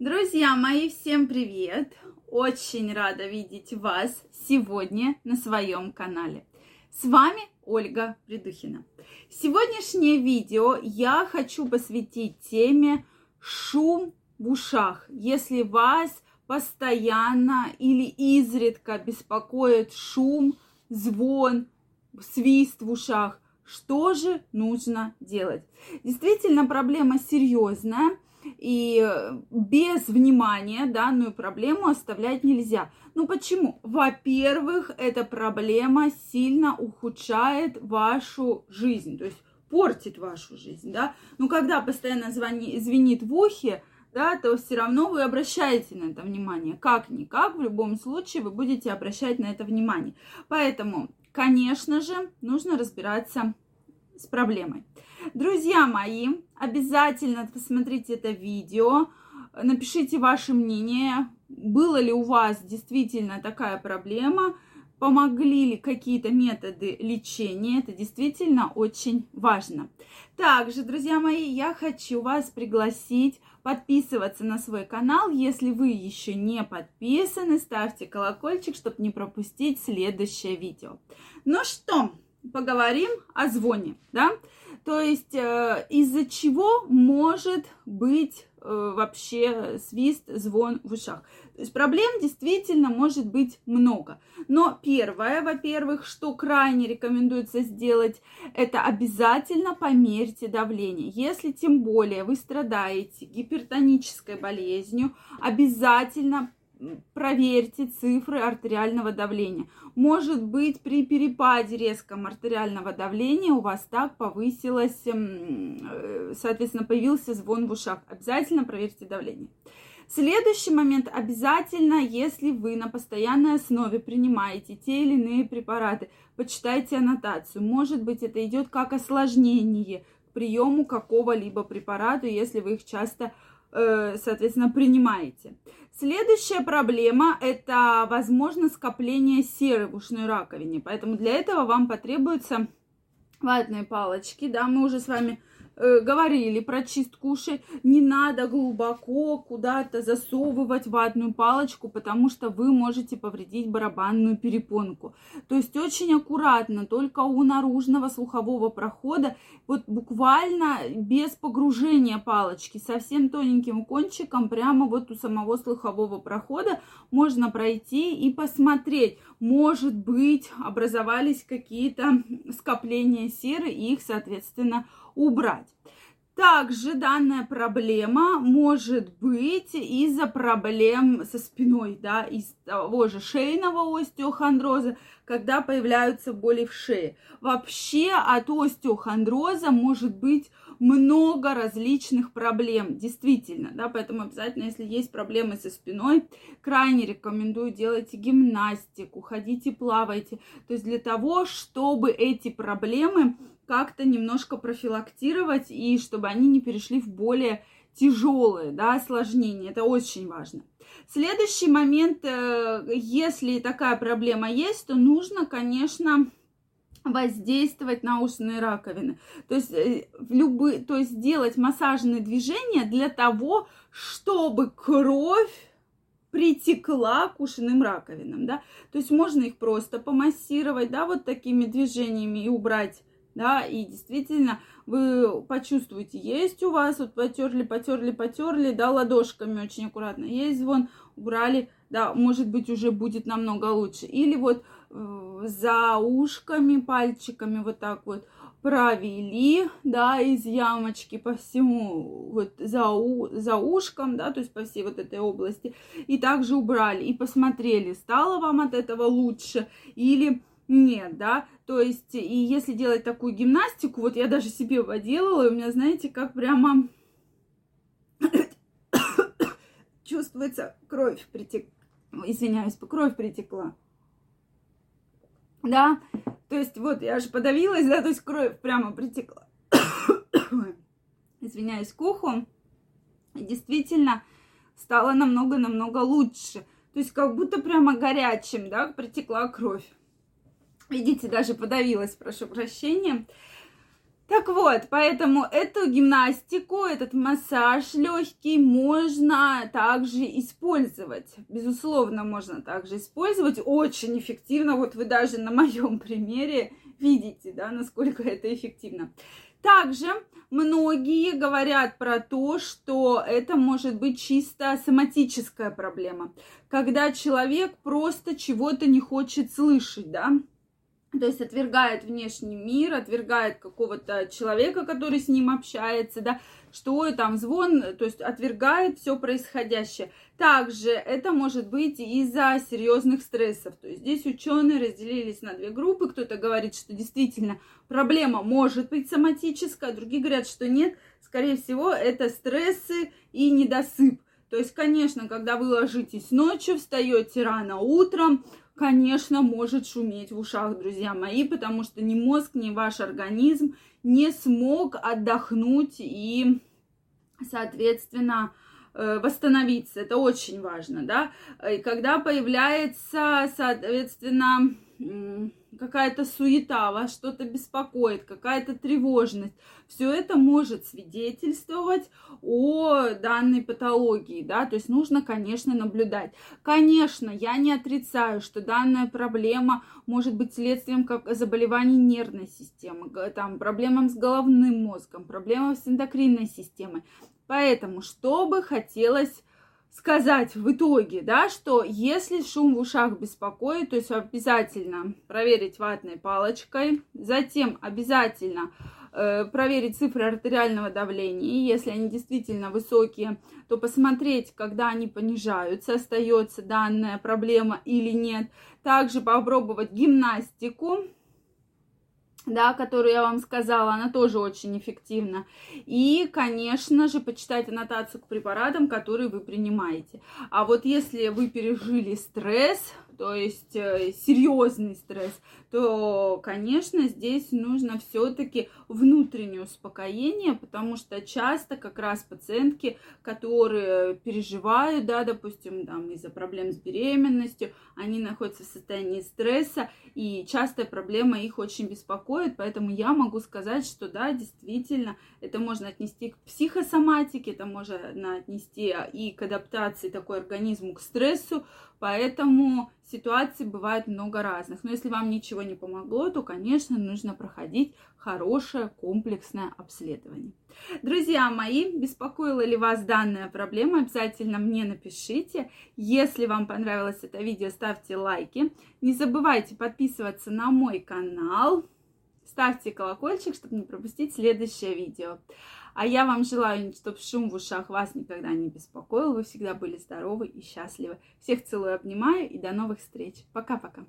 Друзья мои, всем привет! Очень рада видеть вас сегодня на своем канале. С вами Ольга Придухина. Сегодняшнее видео я хочу посвятить теме шум в ушах. Если вас постоянно или изредка беспокоит шум, звон, свист в ушах, что же нужно делать? Действительно, проблема серьезная – и без внимания данную проблему оставлять нельзя. Ну почему? Во-первых, эта проблема сильно ухудшает вашу жизнь, то есть портит вашу жизнь, да. Ну когда постоянно звони, звенит в ухе, да, то все равно вы обращаете на это внимание. Как-никак, в любом случае вы будете обращать на это внимание. Поэтому, конечно же, нужно разбираться с проблемой. Друзья мои, обязательно посмотрите это видео, напишите ваше мнение, было ли у вас действительно такая проблема, помогли ли какие-то методы лечения, это действительно очень важно. Также, друзья мои, я хочу вас пригласить подписываться на свой канал. Если вы еще не подписаны, ставьте колокольчик, чтобы не пропустить следующее видео. Ну что, поговорим о звоне, да? То есть э, из-за чего может быть э, вообще свист, звон в ушах. То есть проблем действительно может быть много. Но первое, во-первых, что крайне рекомендуется сделать, это обязательно померьте давление. Если тем более вы страдаете гипертонической болезнью, обязательно проверьте цифры артериального давления. Может быть, при перепаде резком артериального давления у вас так повысилось, э, соответственно, появился звон в ушах. Обязательно проверьте давление. Следующий момент обязательно, если вы на постоянной основе принимаете те или иные препараты, почитайте аннотацию. Может быть, это идет как осложнение к приему какого-либо препарата, если вы их часто Э, соответственно, принимаете. Следующая проблема – это, возможно, скопление серы в ушной раковине. Поэтому для этого вам потребуются ватные палочки. Да, мы уже с вами Э, говорили про чистку ушей, не надо глубоко куда-то засовывать ватную палочку, потому что вы можете повредить барабанную перепонку. То есть очень аккуратно, только у наружного слухового прохода, вот буквально без погружения палочки, совсем тоненьким кончиком, прямо вот у самого слухового прохода можно пройти и посмотреть, может быть, образовались какие-то скопления серы, и их, соответственно, убрать. Также данная проблема может быть из-за проблем со спиной, да, из того же шейного остеохондроза, когда появляются боли в шее. Вообще от остеохондроза может быть много различных проблем, действительно, да, поэтому обязательно, если есть проблемы со спиной, крайне рекомендую делайте гимнастику, ходите, плавайте, то есть для того, чтобы эти проблемы как-то немножко профилактировать и чтобы они не перешли в более тяжелые да, осложнения. Это очень важно. Следующий момент, э, если такая проблема есть, то нужно, конечно, воздействовать на ушные раковины. То есть, э, любые, то есть делать массажные движения для того, чтобы кровь притекла к ушным раковинам, да, то есть можно их просто помассировать, да, вот такими движениями и убрать да, и действительно вы почувствуете, есть у вас, вот потерли, потерли, потерли, да, ладошками очень аккуратно, есть звон, убрали, да, может быть, уже будет намного лучше. Или вот э, за ушками, пальчиками вот так вот провели, да, из ямочки по всему, вот за, у, за ушком, да, то есть по всей вот этой области, и также убрали, и посмотрели, стало вам от этого лучше, или нет, да, то есть, и если делать такую гимнастику, вот я даже себе его делала, и у меня, знаете, как прямо чувствуется кровь притек... Извиняюсь, кровь притекла. Да, то есть вот я же подавилась, да, то есть кровь прямо притекла. Извиняюсь, к уху. И действительно стало намного-намного лучше. То есть как будто прямо горячим, да, притекла кровь. Видите, даже подавилась, прошу прощения. Так вот, поэтому эту гимнастику, этот массаж легкий можно также использовать. Безусловно, можно также использовать очень эффективно. Вот вы даже на моем примере видите, да, насколько это эффективно. Также многие говорят про то, что это может быть чисто соматическая проблема, когда человек просто чего-то не хочет слышать, да, то есть отвергает внешний мир, отвергает какого-то человека, который с ним общается, да, что там звон, то есть отвергает все происходящее. Также это может быть из-за серьезных стрессов. То есть здесь ученые разделились на две группы. Кто-то говорит, что действительно проблема может быть соматическая, другие говорят, что нет. Скорее всего, это стрессы и недосып. То есть, конечно, когда вы ложитесь ночью, встаете рано утром, конечно, может шуметь в ушах, друзья мои, потому что ни мозг, ни ваш организм не смог отдохнуть и, соответственно, э, восстановиться. Это очень важно, да. И когда появляется, соответственно, какая-то суета, вас что-то беспокоит, какая-то тревожность. Все это может свидетельствовать о данной патологии, да, то есть нужно, конечно, наблюдать. Конечно, я не отрицаю, что данная проблема может быть следствием как заболеваний нервной системы, там, проблемам с головным мозгом, проблемам с эндокринной системой. Поэтому, что бы хотелось сказать в итоге, да, что если шум в ушах беспокоит, то есть обязательно проверить ватной палочкой, затем обязательно э, проверить цифры артериального давления, если они действительно высокие, то посмотреть, когда они понижаются, остается данная проблема или нет. Также попробовать гимнастику, да, которую я вам сказала, она тоже очень эффективна. И, конечно же, почитать аннотацию к препаратам, которые вы принимаете. А вот если вы пережили стресс, то есть э, серьезный стресс, то, конечно, здесь нужно все-таки внутреннее успокоение, потому что часто как раз пациентки, которые переживают, да, допустим, там из-за проблем с беременностью, они находятся в состоянии стресса, и частая проблема их очень беспокоит, поэтому я могу сказать, что да, действительно, это можно отнести к психосоматике, это можно отнести и к адаптации такой организму к стрессу, поэтому ситуаций бывает много разных. Но если вам ничего не помогло, то, конечно, нужно проходить хорошее комплексное обследование. Друзья мои, беспокоила ли вас данная проблема, обязательно мне напишите. Если вам понравилось это видео, ставьте лайки. Не забывайте подписываться на мой канал. Ставьте колокольчик, чтобы не пропустить следующее видео. А я вам желаю, чтобы шум в ушах вас никогда не беспокоил. Вы всегда были здоровы и счастливы. Всех целую, обнимаю и до новых встреч. Пока-пока.